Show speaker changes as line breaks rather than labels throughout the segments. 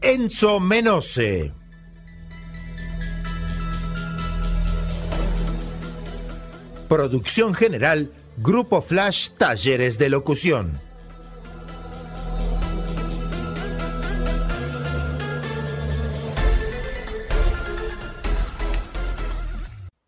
Enzo Menose. Producción general Grupo Flash Talleres de Locución.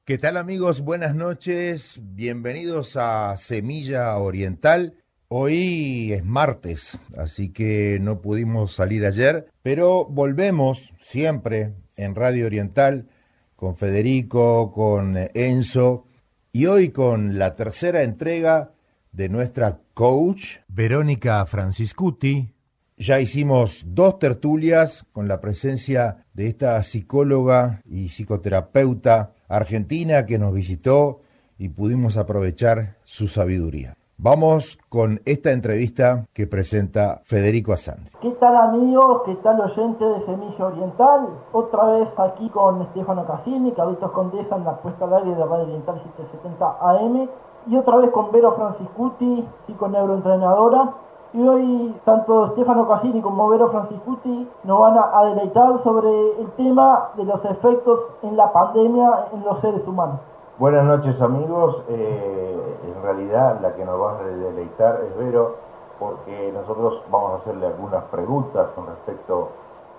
¿Qué tal amigos? Buenas noches. Bienvenidos a Semilla Oriental. Hoy es martes, así que no pudimos salir ayer, pero volvemos siempre en Radio Oriental con Federico, con Enzo y hoy con la tercera entrega de nuestra coach, Verónica Franciscuti. Ya hicimos dos tertulias con la presencia de esta psicóloga y psicoterapeuta argentina que nos visitó y pudimos aprovechar su sabiduría. Vamos con esta entrevista que presenta Federico Asante.
¿Qué tal amigos? ¿Qué tal oyente de Semilla Oriental? Otra vez aquí con Estefano Cassini, Cabritos Condesa en la puesta al aire de Radio Oriental 770 AM. Y otra vez con Vero Franciscuti, neuroentrenadora. Y hoy tanto Stefano Cassini como Vero Franciscuti nos van a deleitar sobre el tema de los efectos en la pandemia en los seres humanos.
Buenas noches amigos, eh, en realidad la que nos va a deleitar es Vero porque nosotros vamos a hacerle algunas preguntas con respecto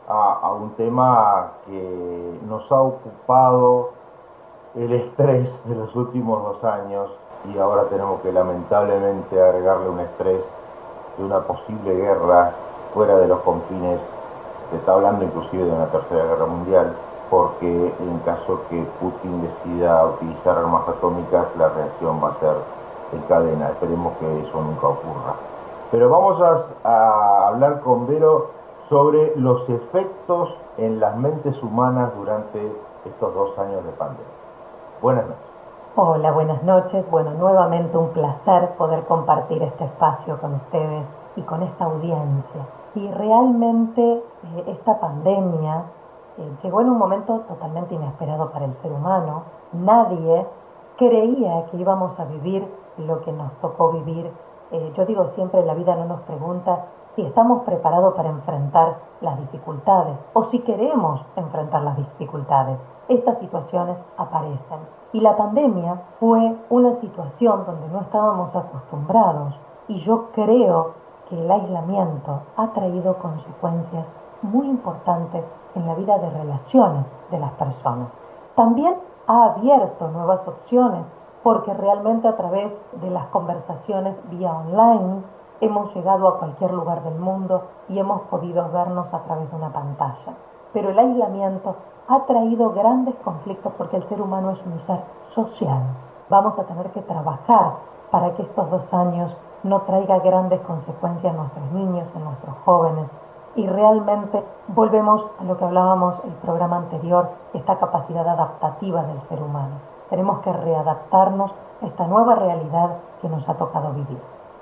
a, un tema que nos ha ocupado el estrés de los últimos dos años y ahora tenemos que lamentablemente agregarle un estrés de una posible guerra fuera de los confines, se está hablando inclusive de una tercera guerra mundial porque en caso que Putin decida utilizar armas atómicas, la reacción va a ser en cadena. Esperemos que eso nunca ocurra. Pero vamos a, hablar con Vero sobre los efectos en las mentes humanas durante estos dos años de pandemia. Buenas noches.
Hola, buenas noches. Bueno, nuevamente un placer poder compartir este espacio con ustedes y con esta audiencia. Y realmente eh, esta pandemia eh, llegó en un momento totalmente inesperado para el ser humano. Nadie creía que íbamos a vivir lo que nos tocó vivir. Eh, yo digo siempre, la vida no nos pregunta si estamos preparados para enfrentar las dificultades o si queremos enfrentar las dificultades. Estas situaciones aparecen. Y la pandemia fue una situación donde no estábamos acostumbrados y yo creo que el aislamiento ha traído consecuencias muy importantes en la vida de relaciones de las personas. También ha abierto nuevas opciones porque realmente a través de las conversaciones vía online hemos llegado a cualquier lugar del mundo y hemos podido vernos a través de una pantalla. Pero el aislamiento ha traído grandes conflictos porque el ser humano es un ser social. Vamos a tener que trabajar para que estos dos años no traiga grandes consecuencias en nuestros niños, en nuestros jóvenes, y realmente volvemos a lo que hablábamos el programa anterior, esta capacidad adaptativa del ser humano. Tenemos que readaptarnos a esta nueva realidad que nos ha tocado vivir.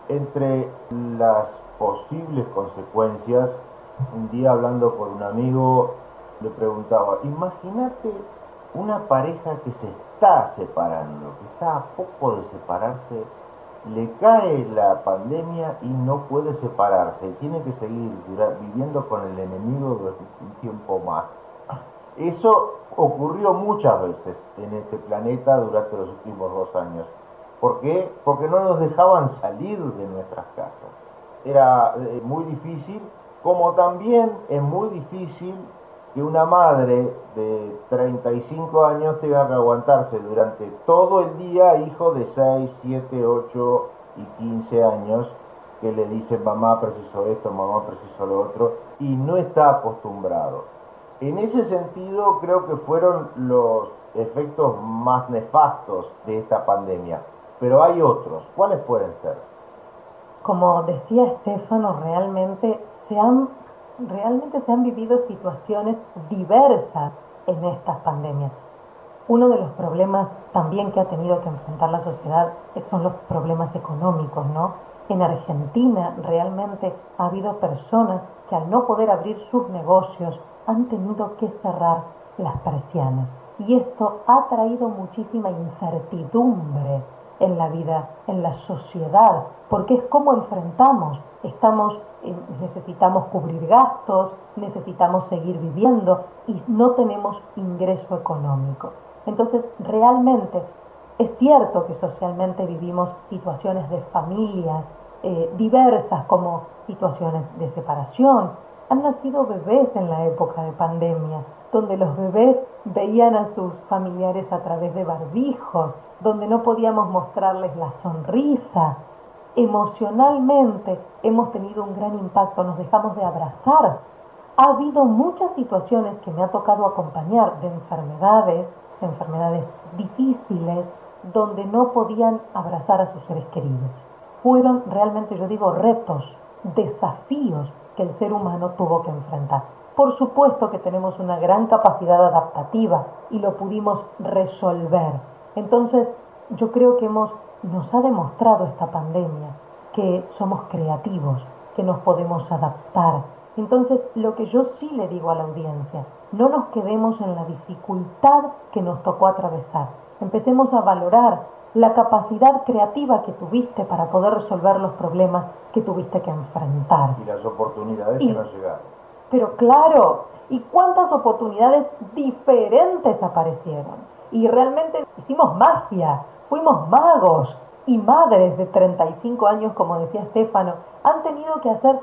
Entre las posibles consecuencias, un día hablando con un amigo, le preguntaba, imagínate una pareja que se está separando, que está a poco de separarse le cae la pandemia y no puede separarse tiene que seguir viviendo con el enemigo durante un tiempo más. Eso ocurrió muchas veces en este planeta durante los últimos dos años. ¿Por qué? Porque no nos dejaban salir de nuestras casas. Era eh, muy difícil, como también es muy difícil que una madre de 35 años tenga que aguantarse durante todo el día hijo de 6, 7, 8 y 15 años que le dicen mamá preciso esto, mamá preciso lo otro y no está acostumbrado. En ese sentido creo que fueron los efectos más nefastos de esta pandemia, pero hay otros. ¿Cuáles pueden ser?
Como decía Estefano, realmente se han realmente se han vivido situaciones diversas en estas pandemias. Uno de los problemas también que ha tenido que enfrentar la sociedad son los problemas económicos, ¿no? En Argentina realmente ha habido personas que al no poder abrir sus negocios han tenido que cerrar las persianas. Y esto ha traído muchísima incertidumbre en la vida, en la sociedad, porque es como enfrentamos, estamos, eh, necesitamos cubrir gastos, necesitamos seguir viviendo y no tenemos ingreso económico. Entonces, realmente es cierto que socialmente vivimos situaciones de familias eh, diversas como situaciones de separación. Han nacido bebés en la época de pandemia, donde los bebés veían a sus familiares a través de barbijos, donde no podíamos mostrarles la sonrisa. Emocionalmente hemos tenido un gran impacto, nos dejamos de abrazar. Ha habido muchas situaciones que me ha tocado acompañar de enfermedades, enfermedades difíciles, donde no podían abrazar a sus seres queridos. Fueron realmente, yo digo, retos, desafíos que el ser humano tuvo que enfrentar. Por supuesto que tenemos una gran capacidad adaptativa y lo pudimos resolver. Entonces, yo creo que hemos, nos ha demostrado esta pandemia que somos creativos, que nos podemos adaptar. Entonces, lo que yo sí le digo a la audiencia, no nos quedemos en la dificultad que nos tocó atravesar. Empecemos a valorar la capacidad creativa que tuviste para poder resolver los problemas que tuviste que enfrentar.
Y las oportunidades que nos llegaron.
Pero claro, ¿y cuántas oportunidades diferentes aparecieron? Y realmente hicimos magia, fuimos magos y madres de 35 años, como decía Estefano, han tenido que hacer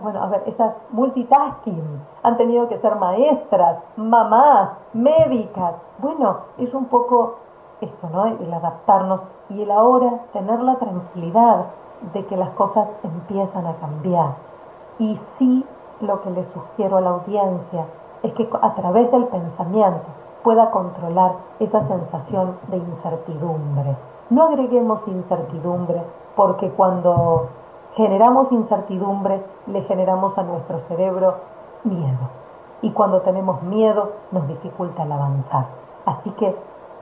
bueno, a ver, multitasking, han tenido que ser maestras, mamás, médicas. Bueno, es un poco esto, ¿no? El adaptarnos y el ahora tener la tranquilidad de que las cosas empiezan a cambiar. Y sí lo que le sugiero a la audiencia es que a través del pensamiento pueda controlar esa sensación de incertidumbre. No agreguemos incertidumbre porque cuando generamos incertidumbre le generamos a nuestro cerebro miedo. Y cuando tenemos miedo nos dificulta el avanzar. Así que,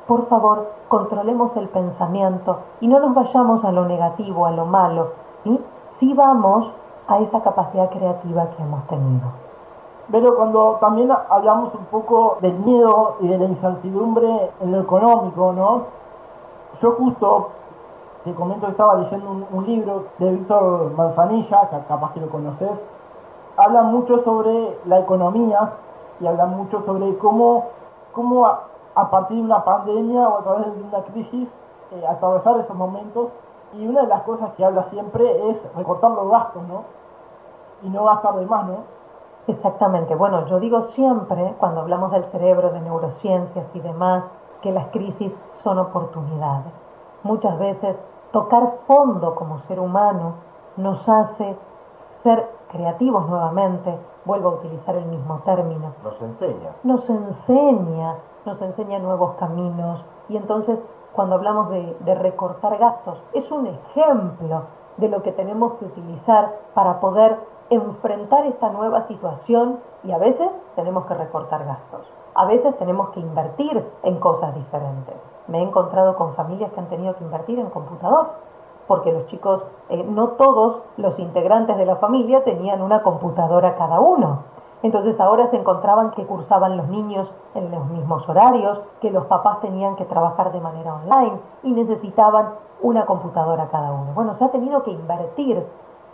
por favor, controlemos el pensamiento y no nos vayamos a lo negativo, a lo malo. Sí vamos a esa capacidad creativa que hemos tenido.
Pero cuando también hablamos un poco del miedo y de la incertidumbre en lo económico, ¿no? Yo justo te comento que estaba leyendo un, libro de Víctor Manzanilla, que capaz que lo conoces, habla mucho sobre la economía y habla mucho sobre cómo, cómo a, partir de una pandemia o a través de una crisis eh, atravesar esos momentos y una de las cosas que habla siempre es recortar los gastos, ¿no? Y no gastar de más, ¿no?
Exactamente. Bueno, yo digo siempre, cuando hablamos del cerebro, de neurociencias y demás, que las crisis son oportunidades. Muchas veces tocar fondo como ser humano nos hace ser creativos nuevamente, vuelvo a utilizar el mismo término.
Nos enseña.
Nos enseña, nos enseña nuevos caminos y entonces cuando hablamos de, recortar gastos. Es un ejemplo de lo que tenemos que utilizar para poder enfrentar esta nueva situación y a veces tenemos que recortar gastos. A veces tenemos que invertir en cosas diferentes. Me he encontrado con familias que han tenido que invertir en computador, porque los chicos, eh, no todos los integrantes de la familia tenían una computadora cada uno. Entonces ahora se encontraban que cursaban los niños en los mismos horarios, que los papás tenían que trabajar de manera online y necesitaban una computadora cada uno. Bueno, se ha tenido que invertir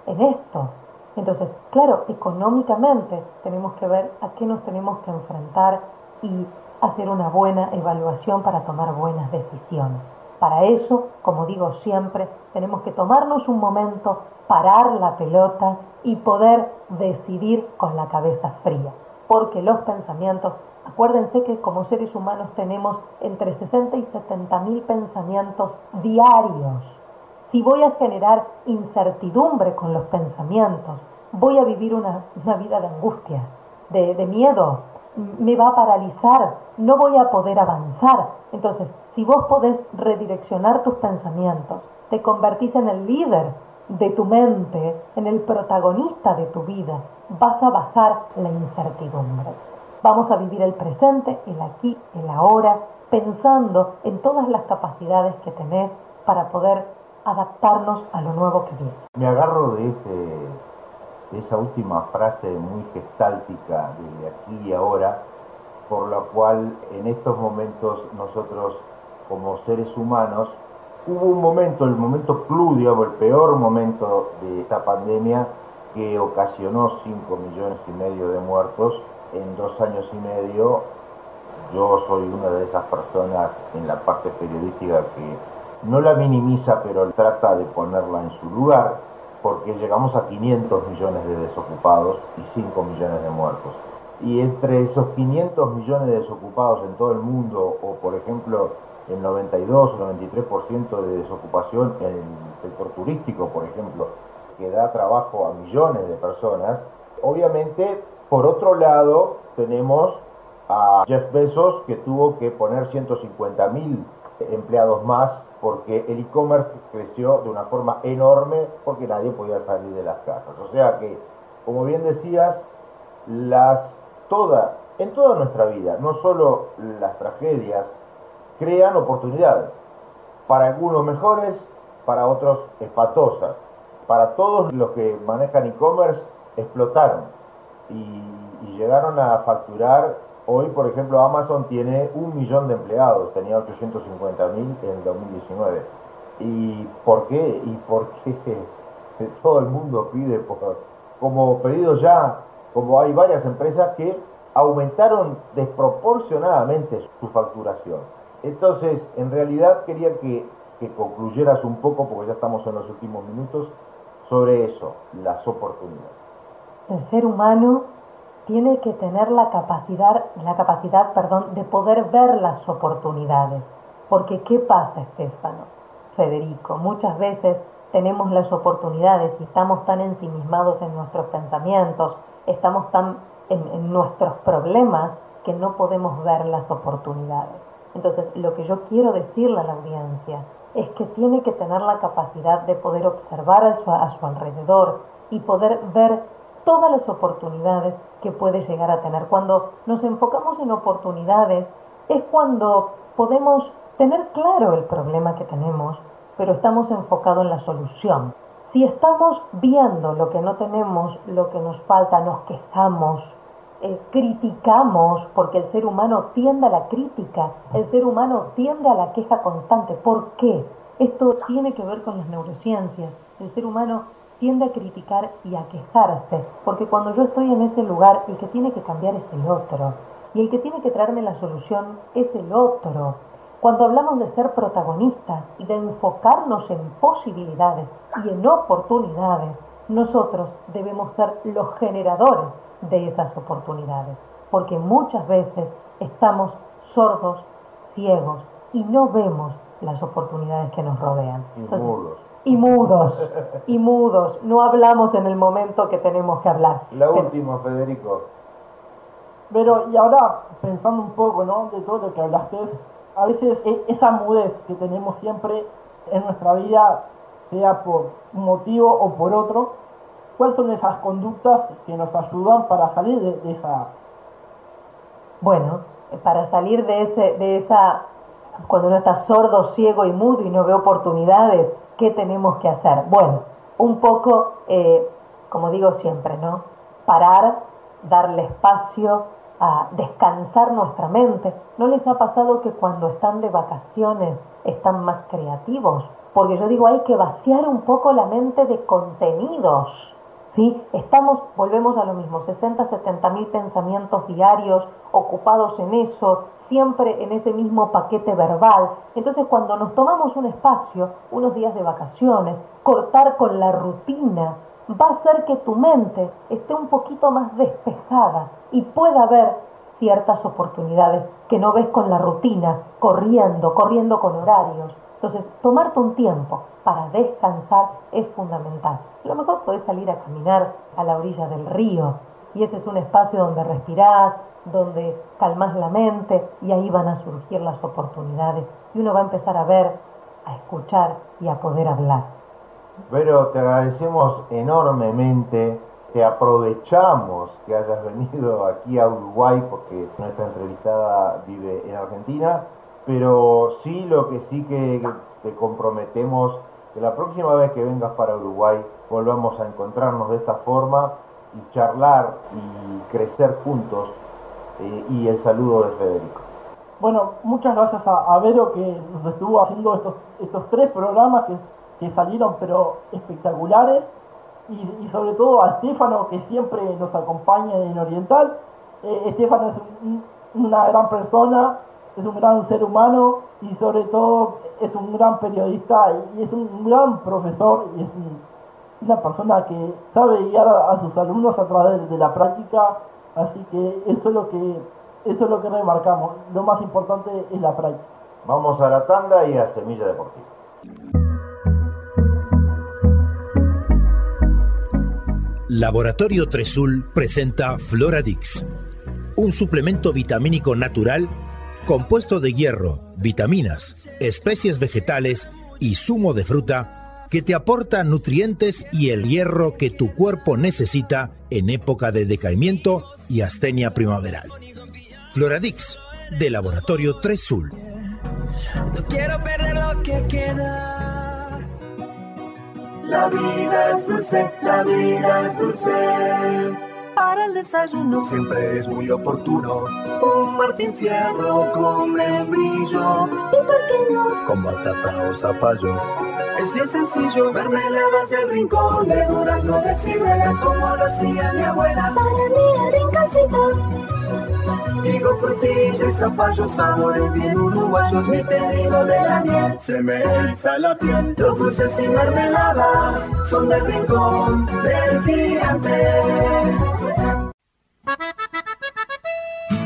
en esto. Entonces, claro, económicamente tenemos que ver a qué nos tenemos que enfrentar y hacer una buena evaluación para tomar buenas decisiones. Para eso, como digo siempre, tenemos que tomarnos un momento, parar la pelota y poder decidir con la cabeza fría. Porque los pensamientos, acuérdense que como seres humanos tenemos entre 60 y 70 mil pensamientos diarios. Si voy a generar incertidumbre con los pensamientos, voy a vivir una, vida de angustias, de, de miedo, me va a paralizar, no voy a poder avanzar. Entonces, si vos podés redireccionar tus pensamientos, te convertís en el líder de tu mente, en el protagonista de tu vida, vas a bajar la incertidumbre. Vamos a vivir el presente, el aquí, el ahora, pensando en todas las capacidades que tenés para poder adaptarnos a lo nuevo que viene.
Me agarro de, ese, de esa última frase muy gestáltica de aquí y ahora, por la cual en estos momentos nosotros como seres humanos, hubo un momento, el momento digamos, el peor momento de esta pandemia que ocasionó 5 millones y medio de muertos en dos años y medio. Yo soy una de esas personas en la parte periodística que no la minimiza, pero trata de ponerla en su lugar, porque llegamos a 500 millones de desocupados y 5 millones de muertos. Y entre esos 500 millones de desocupados en todo el mundo, o por ejemplo el 92 o 93% de desocupación en el sector turístico, por ejemplo, que da trabajo a millones de personas, obviamente, por otro lado, tenemos a Jeff Bezos que tuvo que poner 150 mil empleados más porque el e-commerce creció de una forma enorme porque nadie podía salir de las casas. O sea que, como bien decías, las toda en toda nuestra vida, no solo las tragedias, crean oportunidades. Para algunos mejores, para otros espantosas. Para todos los que manejan e-commerce, explotaron y llegaron a facturar Hoy, por ejemplo, Amazon tiene un millón de empleados, tenía 850 mil en el 2019. ¿Y por qué? ¿Y por qué todo el mundo pide como pedido ya, como hay varias empresas que aumentaron desproporcionadamente su facturación? Entonces, en realidad quería que, que concluyeras un poco, porque ya estamos en los últimos minutos, sobre eso, las oportunidades.
El ser humano tiene que tener la capacidad, la capacidad perdón, de poder ver las oportunidades. Porque ¿qué pasa, Estefano? Federico, muchas veces tenemos las oportunidades y estamos tan ensimismados en nuestros pensamientos, estamos tan en, en nuestros problemas que no podemos ver las oportunidades. Entonces, lo que yo quiero decirle a la audiencia es que tiene que tener la capacidad de poder observar a su, a su alrededor y poder ver todas las oportunidades que puede llegar a tener. Cuando nos enfocamos en oportunidades es cuando podemos tener claro el problema que tenemos, pero estamos enfocados en la solución. Si estamos viendo lo que no tenemos, lo que nos falta, nos quejamos, eh, criticamos, porque el ser humano tiende a la crítica, el ser humano tiende a la queja constante. ¿Por qué? Esto tiene que ver con las neurociencias. El ser humano tiende a criticar y a quejarse, porque cuando yo estoy en ese lugar, el que tiene que cambiar es el otro, y el que tiene que traerme la solución es el otro. Cuando hablamos de ser protagonistas y de enfocarnos en posibilidades y en oportunidades, nosotros debemos ser los generadores de esas oportunidades, porque muchas veces estamos sordos, ciegos y no vemos las oportunidades que nos rodean.
Entonces,
y mudos, y mudos. No hablamos en el momento que tenemos que hablar.
La última, Federico.
Pero, y ahora, pensando un poco, ¿no? De todo lo que hablaste, a veces e, esa mudez que tenemos siempre en nuestra vida, sea por un motivo o por otro, ¿cuáles son esas conductas que nos ayudan para salir de, de esa...
Bueno, para salir de, ese, de esa, cuando uno está sordo, ciego y mudo y no ve oportunidades, ¿qué tenemos que hacer? Bueno, un poco, eh, como digo siempre, ¿no? Parar, darle espacio a descansar nuestra mente. ¿No les ha pasado que cuando están de vacaciones están más creativos? Porque yo digo, hay que vaciar un poco la mente de contenidos. ¿Sí? Estamos, volvemos a lo mismo, 60, 70 mil pensamientos diarios ocupados en eso, siempre en ese mismo paquete verbal. Entonces cuando nos tomamos un espacio, unos días de vacaciones, cortar con la rutina, va a hacer que tu mente esté un poquito más despejada y pueda ver ciertas oportunidades que no ves con la rutina, corriendo, corriendo con horarios. Entonces, tomarte un tiempo para descansar es fundamental. Lo mejor puedes salir a caminar a la orilla del río y ese es un espacio donde respirás, donde calmas la mente y ahí van a surgir las oportunidades y uno va a empezar a ver, a escuchar y a poder hablar.
Pero te agradecemos enormemente, te aprovechamos que hayas venido aquí a Uruguay porque nuestra entrevistada vive en Argentina, pero sí lo que sí que te comprometemos que la próxima vez que vengas para Uruguay volvamos a encontrarnos de esta forma y charlar y crecer juntos eh, y el saludo de Federico.
Bueno, muchas gracias a, Vero que nos estuvo haciendo estos, estos tres programas que, que salieron pero espectaculares y, sobre todo a Estefano que siempre nos acompaña en Oriental. Eh, Estefano es una gran persona, es un gran ser humano y sobre todo es un gran periodista y es un gran profesor y es una persona que sabe guiar a, sus alumnos a través de la práctica, así que eso es lo que eso es lo que remarcamos. Lo más importante es la práctica.
Vamos a la tanda y a Semilla Deportiva.
Laboratorio Tresul presenta Floradix, un suplemento vitamínico natural compuesto de hierro, vitaminas, especies vegetales y zumo de fruta que te aporta nutrientes y el hierro que tu cuerpo necesita en época de decaimiento y astenia primaveral. Floradix, de Laboratorio 3 Sul. No quiero perder lo que queda.
La vida es dulce, la vida es dulce para el desayuno. Siempre es muy oportuno. Un Martín Fierro con membrillo. ¿Y no? Con batata o zapallo. Es bien sencillo, mermeladas del rincón, de durazno de ciruela, como lo hacía mi abuela. Para mi rinconcito. Digo frutilla y zapallo, sabores bien uruguayos, mi pedido de la miel. Se me eriza la piel, los dulces y mermeladas son del rincón del gigante.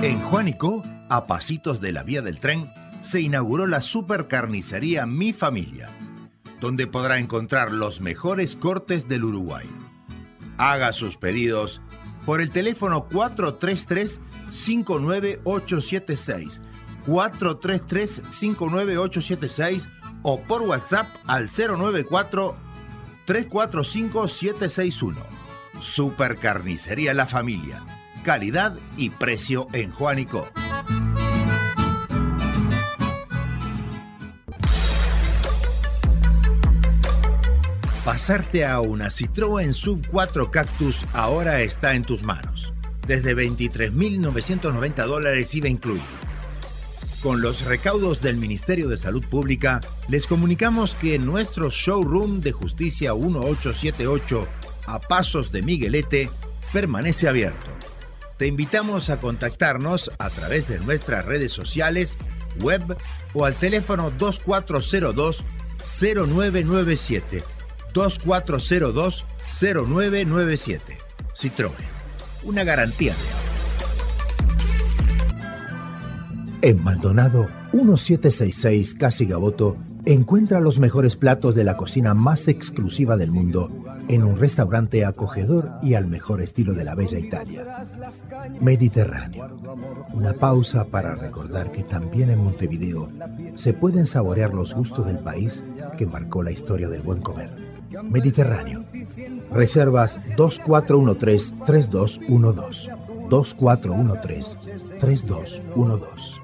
En Juanico, a pasitos de la vía del tren, se inauguró la supercarnicería Mi Familia, donde podrá encontrar los mejores cortes del Uruguay. Haga sus pedidos por el teléfono 433-59876, 433-59876 o por WhatsApp al 094-345-761. Supercarnicería La Familia calidad y precio en Juanico. Pasarte a una Citroën Sub 4 Cactus ahora está en tus manos. Desde 23.990 dólares IVA incluido. Con los recaudos del Ministerio de Salud Pública, les comunicamos que nuestro showroom de Justicia 1878 a Pasos de Miguelete permanece abierto te invitamos a contactarnos a través de nuestras redes sociales, web o al teléfono 2402-0997. 2402-0997. Citroën, una garantía de En Maldonado 1766 Casi Gaboto encuentra los mejores platos de la cocina más exclusiva del mundo en un restaurante acogedor y al mejor estilo de la bella Italia. Mediterráneo. Una pausa para recordar que también en Montevideo se pueden saborear los gustos del país que marcó la historia del buen comer. Mediterráneo. Reservas 2413-3212. 2413-3212.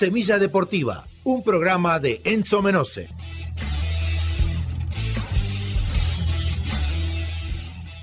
Semilla Deportiva, un programa de Enzo Menose.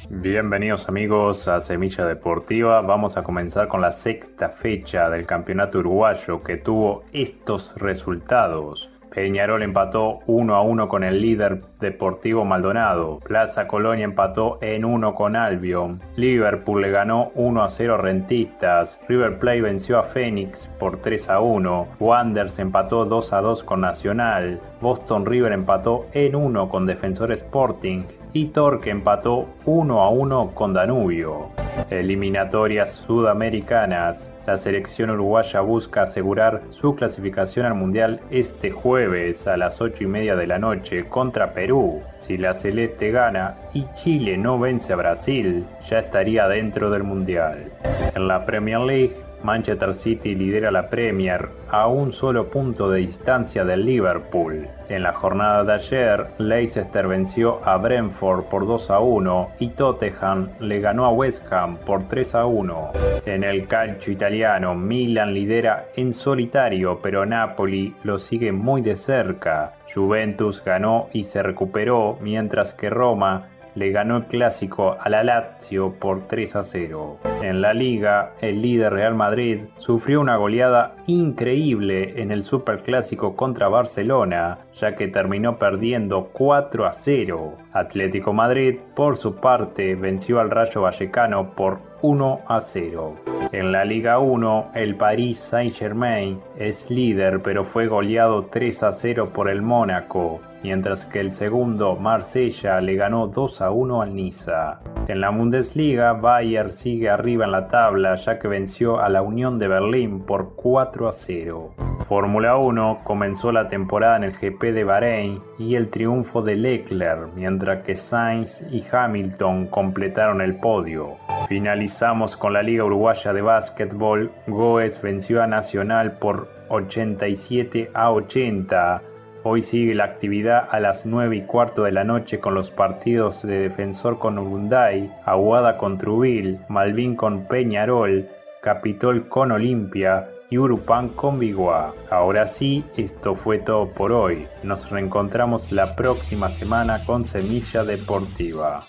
Bienvenidos amigos a Semilla Deportiva. Vamos a comenzar con la sexta fecha del Campeonato Uruguayo que tuvo estos resultados. Peñarol empató 1 a 1 con el líder Deportivo Maldonado. Plaza Colonia empató en 1 con Albion. Liverpool le ganó 1 a 0 a Rentistas. River Plate venció a Phoenix por 3 a 1. Wanderers empató 2 a 2 con Nacional. Boston River empató en 1 con Defensor Sporting y Torque empató 1 a 1 con Danubio. Eliminatorias sudamericanas. La selección uruguaya busca asegurar su clasificación al Mundial este jueves a las 8 y media de la noche contra Perú. Si la Celeste gana y Chile no vence a Brasil, ya estaría dentro del Mundial. En la Premier League, Manchester City lidera la Premier a un solo punto de distancia del Liverpool. En la jornada de ayer, Leicester venció a Brentford por 2 a 1 y Tottenham le ganó a West Ham por 3 a 1. En el calcio italiano, Milan lidera en solitario, pero Napoli lo sigue muy de cerca. Juventus ganó y se recuperó, mientras que Roma le ganó el clásico a la Lazio por 3 a 0. En la liga, el líder Real Madrid sufrió una goleada increíble en el Superclásico contra Barcelona, ya que terminó perdiendo 4 a 0. Atlético Madrid, por su parte, venció al Rayo Vallecano por 1 a 0. En la Liga 1, el Paris Saint-Germain es líder, pero fue goleado 3 a 0 por el Mónaco mientras que el segundo, Marsella, le ganó 2 a 1 al Niza. En la Bundesliga, Bayer sigue arriba en la tabla ya que venció a la Unión de Berlín por 4 a 0. Fórmula 1 comenzó la temporada en el GP de Bahrein y el triunfo de Leclerc, mientras que Sainz y Hamilton completaron el podio. Finalizamos con la Liga Uruguaya de Básquetbol. Goes venció a Nacional por 87 a 80. Hoy sigue la actividad a las 9 y cuarto de la noche con los partidos de Defensor con Urunday, Aguada con Trubil, Malvin con Peñarol, Capitol con Olimpia y Urupán con Biguá. Ahora sí, esto fue todo por hoy. Nos reencontramos la próxima semana con Semilla Deportiva.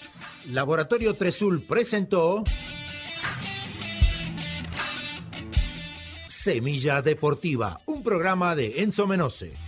Laboratorio Tresul presentó Semilla Deportiva, un programa de Enzo Menose.